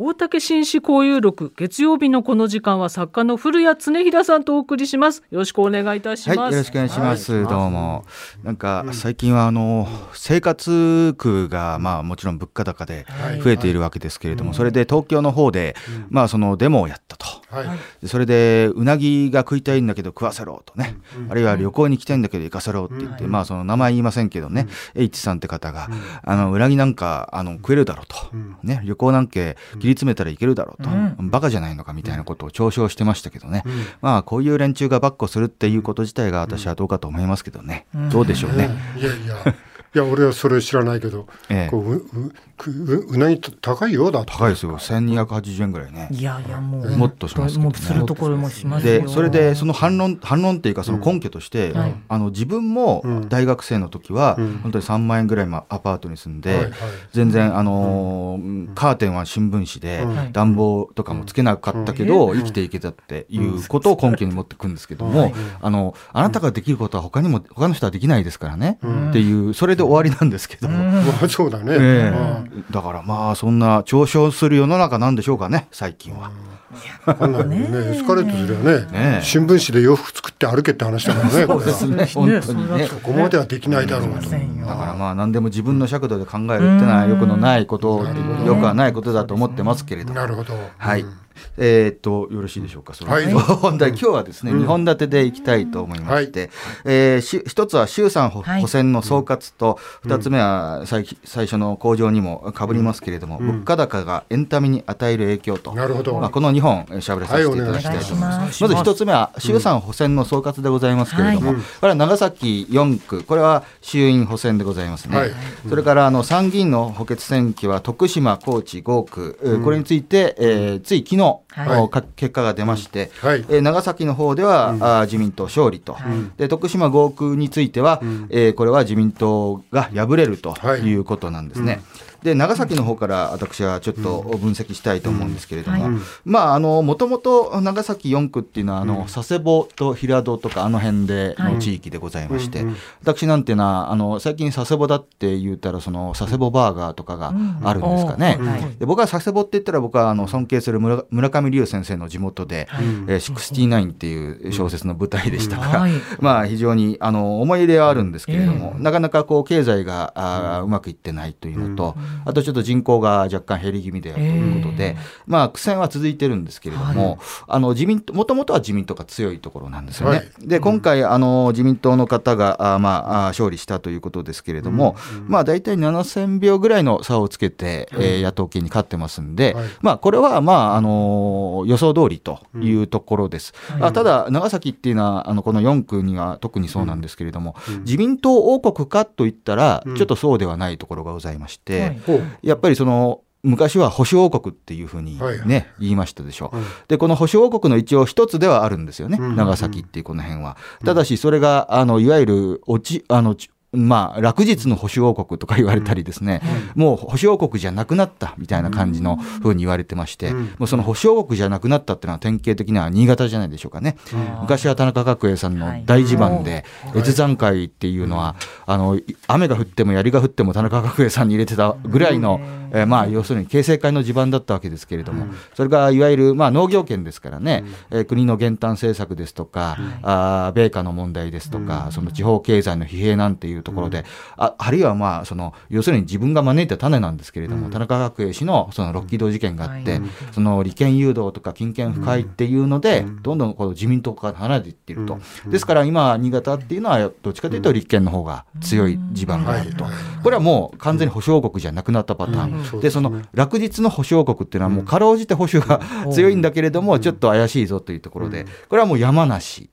大竹紳士交友録月曜日のこの時間は作家の古谷恒平さんとお送りします。よろしくお願いいたします、はい、よろしくお願いします、はい、どうも。なんか最近はあの生活苦がまあもちろん物価高で増えているわけですけれども、それで東京の方でまあそのデモをやったと、それでうなぎが食いたいんだけど食わせろとね、あるいは旅行に行きたいんだけど行かせろって言って、まあその名前言いませんけどね、H さんって方が、あのうなぎなんかあの食えるだろうと、ね旅行なんけ切り詰めたらいけるだろうと、うん、バカじゃないのかみたいなことを嘲笑してましたけどね、うん、まあこういう連中がばっこするっていうこと自体が私はどうかと思いますけどね、どうでしょうね。いやいや。いや俺はそれ知らないけど、ええ、こううううなぎ高いよだ高いですよ。1280円ぐらいね。いやいやもうもっとしますけど、ね、するところもしますでそれでその反論反論っていうかその根拠として、うん、あの自分も大学生の時は、うん、本当に3万円ぐらいアパートに住んで、うん、全然あのー、カーテンは新聞紙で、暖房とかもつけなかったけど、生きていけたっていうことを根拠に持ってくんですけども、あのあなたができることは他にも他の人はできないですからね、っていうそれで終わりなんですけど、そうだね、えー、だからまあそんな嘲笑する世の中なんでしょうかね最近は。こん。なねエスカレートするよねね新聞紙で洋服作って歩けって話だからねそうですね。本当にね。そこまではできないだろうと、だからまあ何でも自分の尺度で考えるっていうのはよくのないことよくはないことだと思ってますけれどなるほど。はい、えー、っとよろしいでしょうか？そのはい、本題今日はですね、うん、2本立てでいきたいと思いまして、はい、えー、し一つは衆参補選の総括と二、はい、つ目は最最初の工場にもかぶりますけれども、うん、物価高がエンタメに与える影響と、なるほど。まあこの2本しゃべらさせていただきたいと思います。まず一つ目は衆参補選の総括でございますけれども、これは長崎4区これは衆院補選でございますね。それからあの参議院の補欠選挙は徳島高知5区、これについて、えー、つい昨日はい、結果が出まして、はい、えー、長崎の方では、うん、あ自民党勝利と、はい、で徳島5区については、うん、えー、これは自民党が敗れるとい。うことなんですね。はいうんで長崎の方から私はちょっと分析したいと思うんですけれども、まああのもともと長崎4区っていうのはあの、佐世保と平戸とかあの辺での地域でございまして、私なんていうのはあの最近佐世保だって言ったらその佐世保バーガーとかがあるんですかね。で僕は佐世保って言ったら僕はあの尊敬するむ村上龍先生の地元で「え Sixty Nine」っていう小説の舞台でしたから、まあ非常にあの思い入れはあるんですけれども、なかなかこう経済があうまくいってないというのと、あとちょっと人口が若干減り気味であるということで、まあ苦戦は続いてるんですけれども、はい、あの自民党もともとは自民党が強いところなんですよね。はい、で今回あの自民党の方があまあ勝利したということですけれども、うん。うん、まあ大体7000票ぐらいの差をつけて、うん、えー、野党系に勝ってますんで、はい、まあこれはまああの予想通りというところです。うん、あただ長崎っていうのはあのこの4区には特にそうなんですけれども、うん、自民党王国かといったらちょっとそうではないところがございまして、やっぱりその昔は保守王国っていうふうにね、はい、言いましたでしょう、うん、でこの保守王国の一応一つではあるんですよね、うん、長崎っていうこの辺は。ただしそれがあのいわゆる落ちあのまあ、落日の保守王国とか言われたりですね、うん、もう保守王国じゃなくなったみたいな感じのふうに言われてまして、うん、もうその保守王国じゃなくなったっていうのは典型的には新潟じゃないでしょうかね。昔は田中角栄さんの大地盤で、越山会っていうのは、あの、雨が降っても槍が降っても田中角栄さんに入れてたぐらいの、えー、まあ、要するに形成会の地盤だったわけですけれども、それがいわゆる、まあ、農業権ですからね、えー、国の減反政策ですとか、あ米価の問題ですとか、その地方経済の疲弊なんていうところで、うん、ああるいはまあその要するに自分が招いた種なんですけれども、うん、田中角栄氏のそのロッキード事件があって、その利権誘導とか金権不快っていうので、どんどんこの自民党から離れていっていると、ですから今新潟っていうのはどっちかというと立憲の方が強い地盤があると、これはもう完全に保守王国じゃなくなったパターン、でその落日の保守王国っていうのはもうかろうじて保守が強いんだけれどもちょっと怪しいぞというところでこれはもう山梨、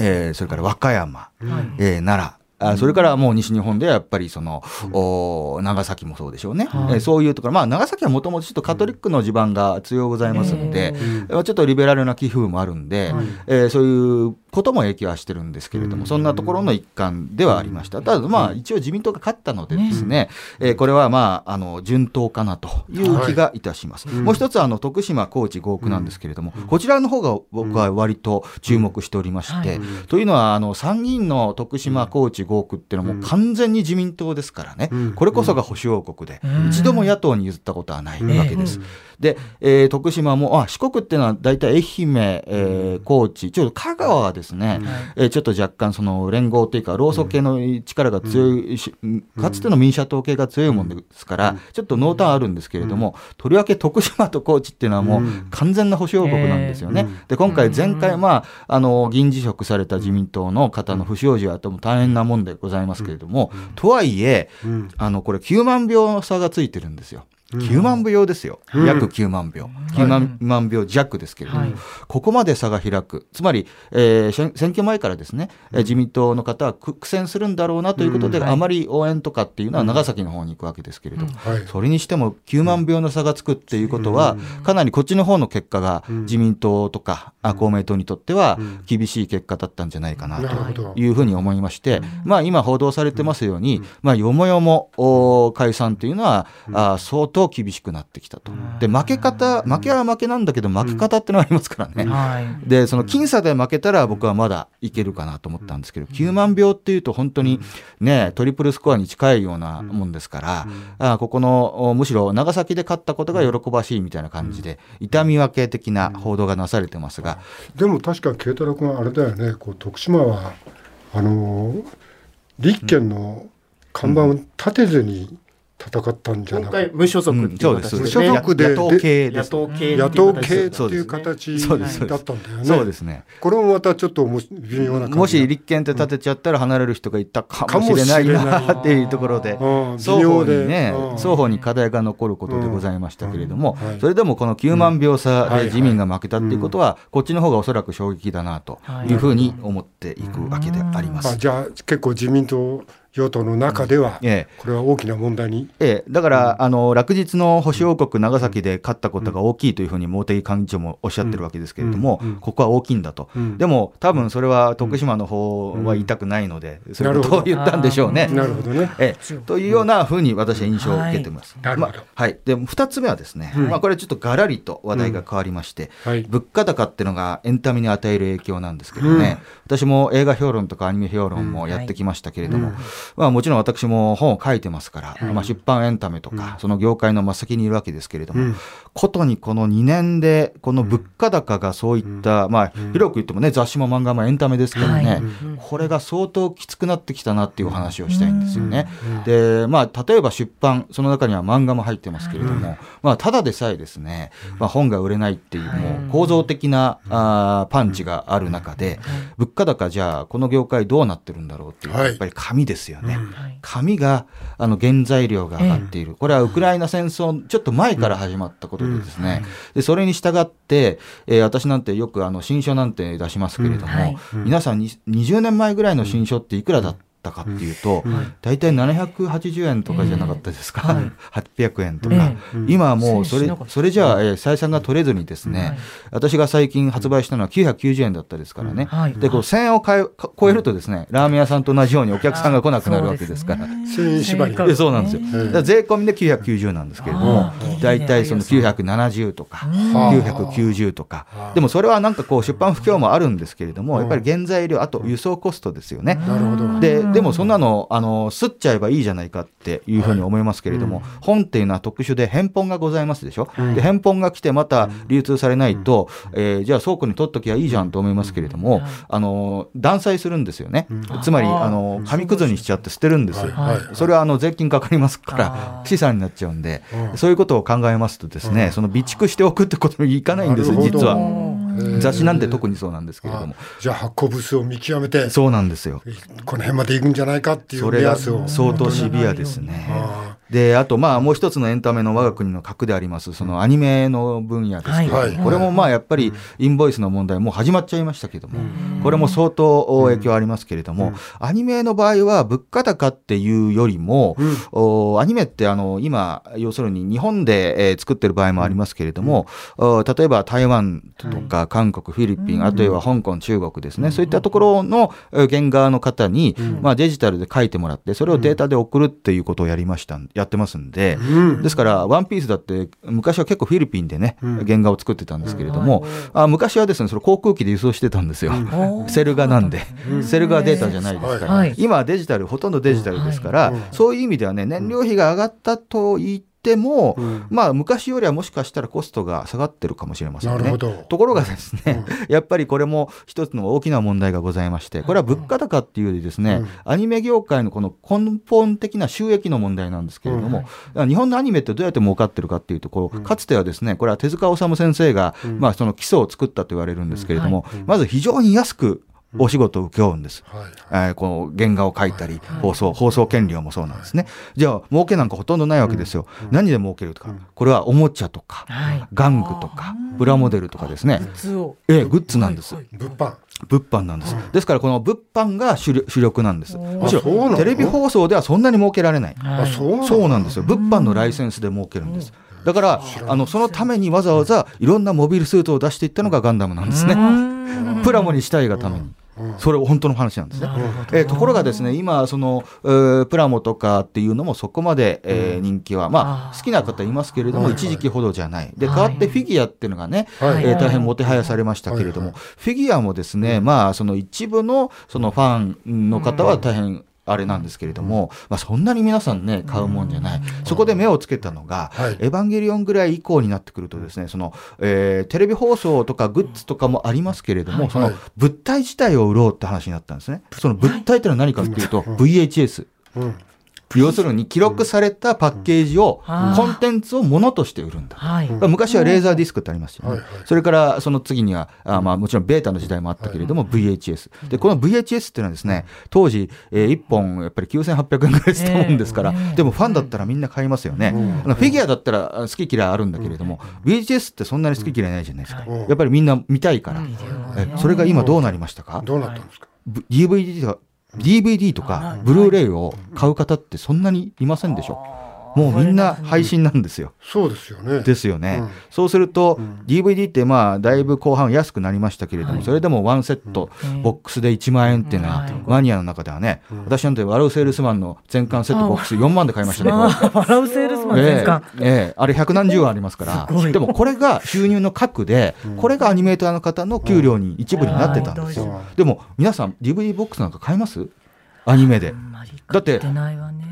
えー、それから和歌山、えー、奈良。あそれからもう西日本ではやっぱりその、お長崎もそうでしょうね、はい、えそういうところ、まあ、長崎はもともとちょっとカトリックの地盤が強うございますので、ちょっとリベラルな寄付もあるんで、はい、えー、そういうことも影響はしてるんですけれども、そんなところの一環ではありました。ただ、まあ、一応自民党が勝ったのでですね、えー、これはまあ、あの、順当かなという気がいたします。もう一つ、あの、徳島、高知、合区なんですけれども、こちらの方が僕は割と注目しておりまして、というのは、あの、参議院の徳島、高知、合区っていうのはもう完全に自民党ですからね、これこそが保守王国で、一度も野党に譲ったことはないわけです。で、えー、徳島も、あ、四国っていうのは大体愛媛、えー、高知、ちょっと香川はですね、えー、ちょっと若干その連合というか、労組系の力が強い、かつての民社党系が強いもんですから、ちょっと濃淡あるんですけれども、とりわけ徳島と高知っていうのはもう完全な保守王国なんですよね。で、今回前回、まあ、あの、議員辞職された自民党の方の不祥事はとも大変なもんでございますけれども、とはいえ、あの、これ9万票差がついてるんですよ。9万票ですよ、うん、約9万票、9万票弱ですけれど。も、はい、ここまで差が開く、つまり、えー、選挙前からですね、うん、自民党の方は苦戦するんだろうなということで、うん、あまり応援とかっていうのは長崎の方に行くわけですけれども、それにしても9万票の差がつくっていうことは、かなりこっちの方の結果が自民党とか、公明党にとっては厳しい結果だったんじゃないかなと。いうふうに思いまして、まあ、今報道されてますように、まあ、よもよも解散というのは、あ相当厳しくなってきたと。で、負け方、負けは負けなんだけど、負け方ってのがありますからね。で、その僅差で負けたら僕はまだいけるかなと思ったんですけど、9万票っていうと本当にね、トリプルスコアに近いようなもんですから、あここの、むしろ長崎で勝ったことが喜ばしいみたいな感じで、痛み分け的な報道がなされてますが。でも確か慶太郎君あれだよね、こう徳島は、あの、立憲の看板を立てずに、戦ったんじゃなくて無所属っていう形で、ね、無所属で野党系野党系野党系っていう形だったんだよね。そうですね。これもまたちょっと微妙なもし立憲って立てちゃったら離れる人がいたかもしれないなっていうところで、双方にね、双方に課題が残ることでございましたけれども、それでもこの9万票差で自民が負けたっていうことは、こっちの方がおそらく衝撃だなというふうに思っていくわけであります。じゃあ結構自民党与党の中では、これは大きな問題に、ええ、だから、あの落日の保守王国、長崎で勝ったことが大きいというふうに茂木幹事長もおっしゃってるわけですけれども、ここは大きいんだと、でも多分それは徳島の方は言いたくないので、そういうことを言ったんでしょうね。なるほどね。ええ、というようなふうに私は印象を受けてます。はい。まはい、で2つ目はですね、まあ、これちょっとがらりと話題が変わりまして、物価高っていうのがエンタメに与える影響なんですけどね、私も映画評論とかアニメ評論もやってきましたけれども、まあ、もちろん私も本を書いてますから、はい、まあ、出版エンタメとか、うん、その業界の真っ先にいるわけですけれども、うん、ことにこの2年で、この物価高がそういった、うん、まあ、広く言ってもね、雑誌も漫画もエンタメですけどね、はい、これが相当きつくなってきたなっていう話をしたいんですよね。で、まあ、例えば出版、その中には漫画も入ってますけれども、まあ、ただでさえですね、まあ、本が売れないっていう、もう構造的なあパンチがある中で、物価高じゃあ、この業界どうなってるんだろうっていう、やっぱり紙ですよね。紙があの原材料が上がっている、これはウクライナ戦争ちょっと前から始まったことでですね、でそれに従って、えー、私なんてよくあの新書なんて出しますけれども、皆さんに20年前ぐらいの新書っていくらだったったかっていうと、大体780円とかじゃなかったですか、えー、800円とか、今はもうそれそれじゃあ、えー、採算が取れずにですね、私が最近発売したのは990円だったですからね、でこう1000円を超えるとですねラーメン屋さんと同じようにお客さんが来なくなるわけですから、1000円縛りそうなんですよ、だ税込みで990なんですけれども、大体その970とか、990とか、でもそれはなんかこう出版不況もあるんですけれども、やっぱり原材料、あと輸送コストですよね。なるほど。ででもそんなの、あの、すっちゃえばいいじゃないかっていうふうに思いますけれども、はいうん、本っていうのは特殊で返本がございますでしょ？うん、で、返本が来てまた流通されないと、うん、えー、じゃあ倉庫に取っときゃいいじゃんと思いますけれども、あの、断裁するんですよね。つまり、あの、紙くずにしちゃって捨てるんです。はい、それはあの、税金かかりますから、資産になっちゃうんで、そういうことを考えますとですね、その備蓄しておくってことにいかないんです、実は。雑誌なんて特にそうなんですけれども。じゃあ発行部数を見極めて。そうなんですよ。この辺までいくんじゃないかっていう目安を。相当シビアですねであとまあもう一つのエンタメの我が国の核でありますそのアニメの分野ですけど、はい、これもまあやっぱりインボイスの問題もう始まっちゃいましたけども、これも相当影響ありますけれども、アニメの場合は物価高っていうよりも、おアニメってあの今要するに日本で、えー、作ってる場合もありますけれども、例えば台湾とか韓国、フィリピン、あるいは香港、中国ですね、そういったところの原画の方に、まあ、デジタルで書いてもらって、それをデータで送るっていうことをやりました、やってますんで、ですから、ワンピースだって、昔は結構フィリピンでね、原画を作ってたんですけれども、あ昔はですね、それ航空機で輸送してたんですよ。セル画なんで、セル画データじゃないですから、今はデジタル、ほとんどデジタルですから、そういう意味ではね、燃料費が上がったと言って、ても、うん、まあ昔よりはもしかしたらコストが下がってるかもしれませんね。ところがですね、うん、やっぱりこれも一つの大きな問題がございまして、これは物価高っていうよりですね、うん、アニメ業界のこの根本的な収益の問題なんですけれども、日本のアニメってどうやって儲かってるかっていうところ、かつてはですね、これは手塚治虫先生が、まあその基礎を作ったと言われるんですけれども、まず非常に安くお仕事を請け負うんです。はい、えー、この原画を書いたり、放送、放送権料もそうなんですね。じゃあ、儲けなんかほとんどないわけですよ。何で儲けるとか。これはおもちゃとか、玩具とか、プラモデルとかですね。ええ、グッズなんです。物販。物販なんです。ですから、この物販が主力なんです。むしろ、テレビ放送ではそんなに儲けられない。あ、そうなんですよ。物販のライセンスで儲けるんです。だから、あの、そのためにわざわざいろんなモビルスーツを出していったのがガンダムなんですね。プラモにしたいがために。それ本当の話なんですね。えー、ところがですね、今、その、えー、プラモとかっていうのもそこまで、えー、人気は、まあ、好きな方いますけれども、一時期ほどじゃない。で、代わってフィギュアっていうのがね、はい、えー、大変もてはやされましたけれども、フィギュアもですね、まあ、その一部の、そのファンの方は大変、あれなんですけれども、まあ、そんなに皆さんね、買うもんじゃない。そこで目をつけたのが、はい、エヴァンゲリオンぐらい以降になってくるとですね、その、えー、テレビ放送とかグッズとかもありますけれども、はい、その物体自体を売ろうって話になったんですね。その物体ってのは何かっていうと、VHS。うん要するに記録されたパッケージを、コンテンツをものとして売るんだ。昔はレーザーディスクってありますよね。それからその次には、あまあもちろんベータの時代もあったけれども、VHS。で、この VHS っていうのはですね、当時、えー、1本やっぱり9800円ぐらいしたもんですから、でもファンだったらみんな買いますよね。フィギュアだったら好き嫌いあるんだけれども、VHS ってそんなに好き嫌いないじゃないですか。やっぱりみんな見たいから。えそれが今どうなりましたか？どうなったんですか？DVD は DVD とかブルーレイを買う方ってそんなにいませんでしょ。うもうみんな配信なんですよ。そうですよね。ですよね。うん、そうすると、うん、DVD ってまあだいぶ後半安くなりましたけれども、はい、それでもワンセット、うん、ボックスで1万円っていうのは、マニアの中ではね、私なんて笑うセールスマンの全巻セットボックス4万で買いましたね。笑うセールスマン全巻。えー、えー、あれ百何十万ありますから、でもこれが収入の核で、これがアニメーターの方の給料に一部になってたんですよ。でも皆さん DVD ボックスなんか買います？アニメで。だって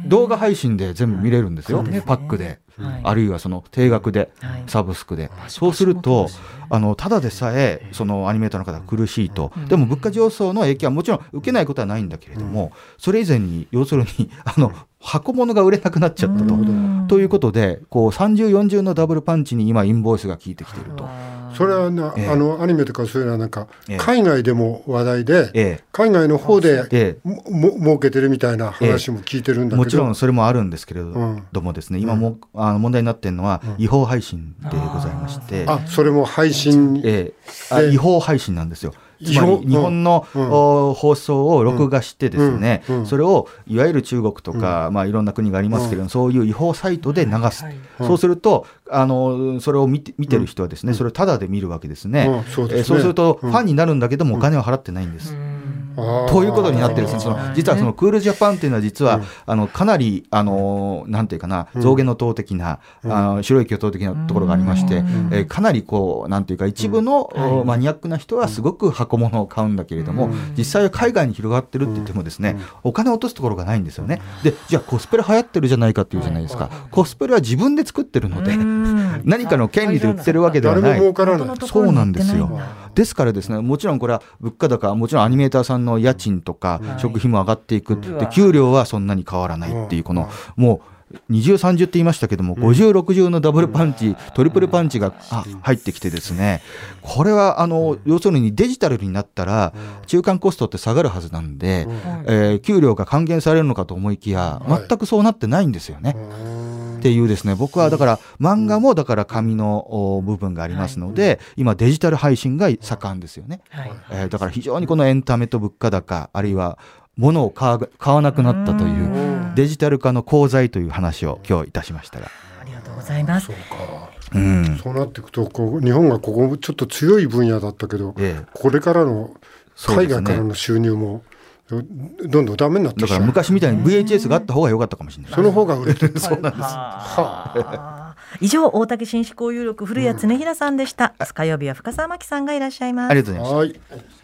動画配信で全部見れるんですよ、パックで、あるいはその定額で、サブスクで、そうするとあのただでさえそのアニメーターの方が苦しいと、でも物価上昇の影響はもちろん受けないことはないんだけれども、それ以前に要するに あの箱物が売れなくなっちゃったと。ということでこう30、40のダブルパンチに今インボイスが効いてきていると。それはな、えー、あのアニメとかそういうのはなんか、海外でも話題で、えー、海外の方で、えー、も儲けてるみたいな話も聞いてるんだけど、もちろんそれもあるんですけれどもですね、うん、今も、あの問題になってるのは違法配信でございまして、あそれも配信、えー、違法配信なんですよ。つまり日本の、放送を録画してですね、それをいわゆる中国とか、まあ、いろんな国がありますけれども、そういう違法サイトで流す、そうするとあのそれを見て見てる人はですね、それをタダで見るわけですね,、そうするとファンになるんだけどもお金は払ってないんです。ということになってるんですその実はそのクールジャパンっていうのは実は、あのかなりあのなんていうかな象牙の塔的な、あの白い巨塔的なところがありまして、えかなりこうなんていうか一部の、マニアックな人はすごく箱物を買うんだけれども、実際は海外に広がってるって言ってもですね、お金を落とすところがないんですよね。でじゃあコスプレ流行ってるじゃないかっていうじゃない。ですか、コスプレは自分で作ってるので、何かの権利で売ってるわけではない。そうなんですよ。ですからですねもちろんこれは物価高もちろんアニメーターさんの家賃とか食費も上がっていくで給料はそんなに変わらないっていうこのもう二重三重って言いましたけども、五重六重のダブルパンチ、トリプルパンチが入ってきてですね、これはあの要するにデジタルになったら中間コストって下がるはずなんで、えー、給料が還元されるのかと思いきや全くそうなってないんですよね。っていうですね、僕はだから漫画もだから紙の部分がありますので、今デジタル配信が盛んですよね、えー、だから非常にこのエンタメと物価高あるいは物を買わなくなったというデジタル化の功罪という話を今日いたしましたが。ありがとうございます。そうか。うん、そうなっていくとこう日本がここちょっと強い分野だったけど、ええ、これからの海外からの収入もどんどんダメになってだから昔みたいに VHS があった方が良かったかもしれない。その方が売れてる。そうなんです。はあ。以上大竹紳士交友録古谷恒平さんでした。火曜日は深澤真紀さんがいらっしゃいます。ありがとうございます。はい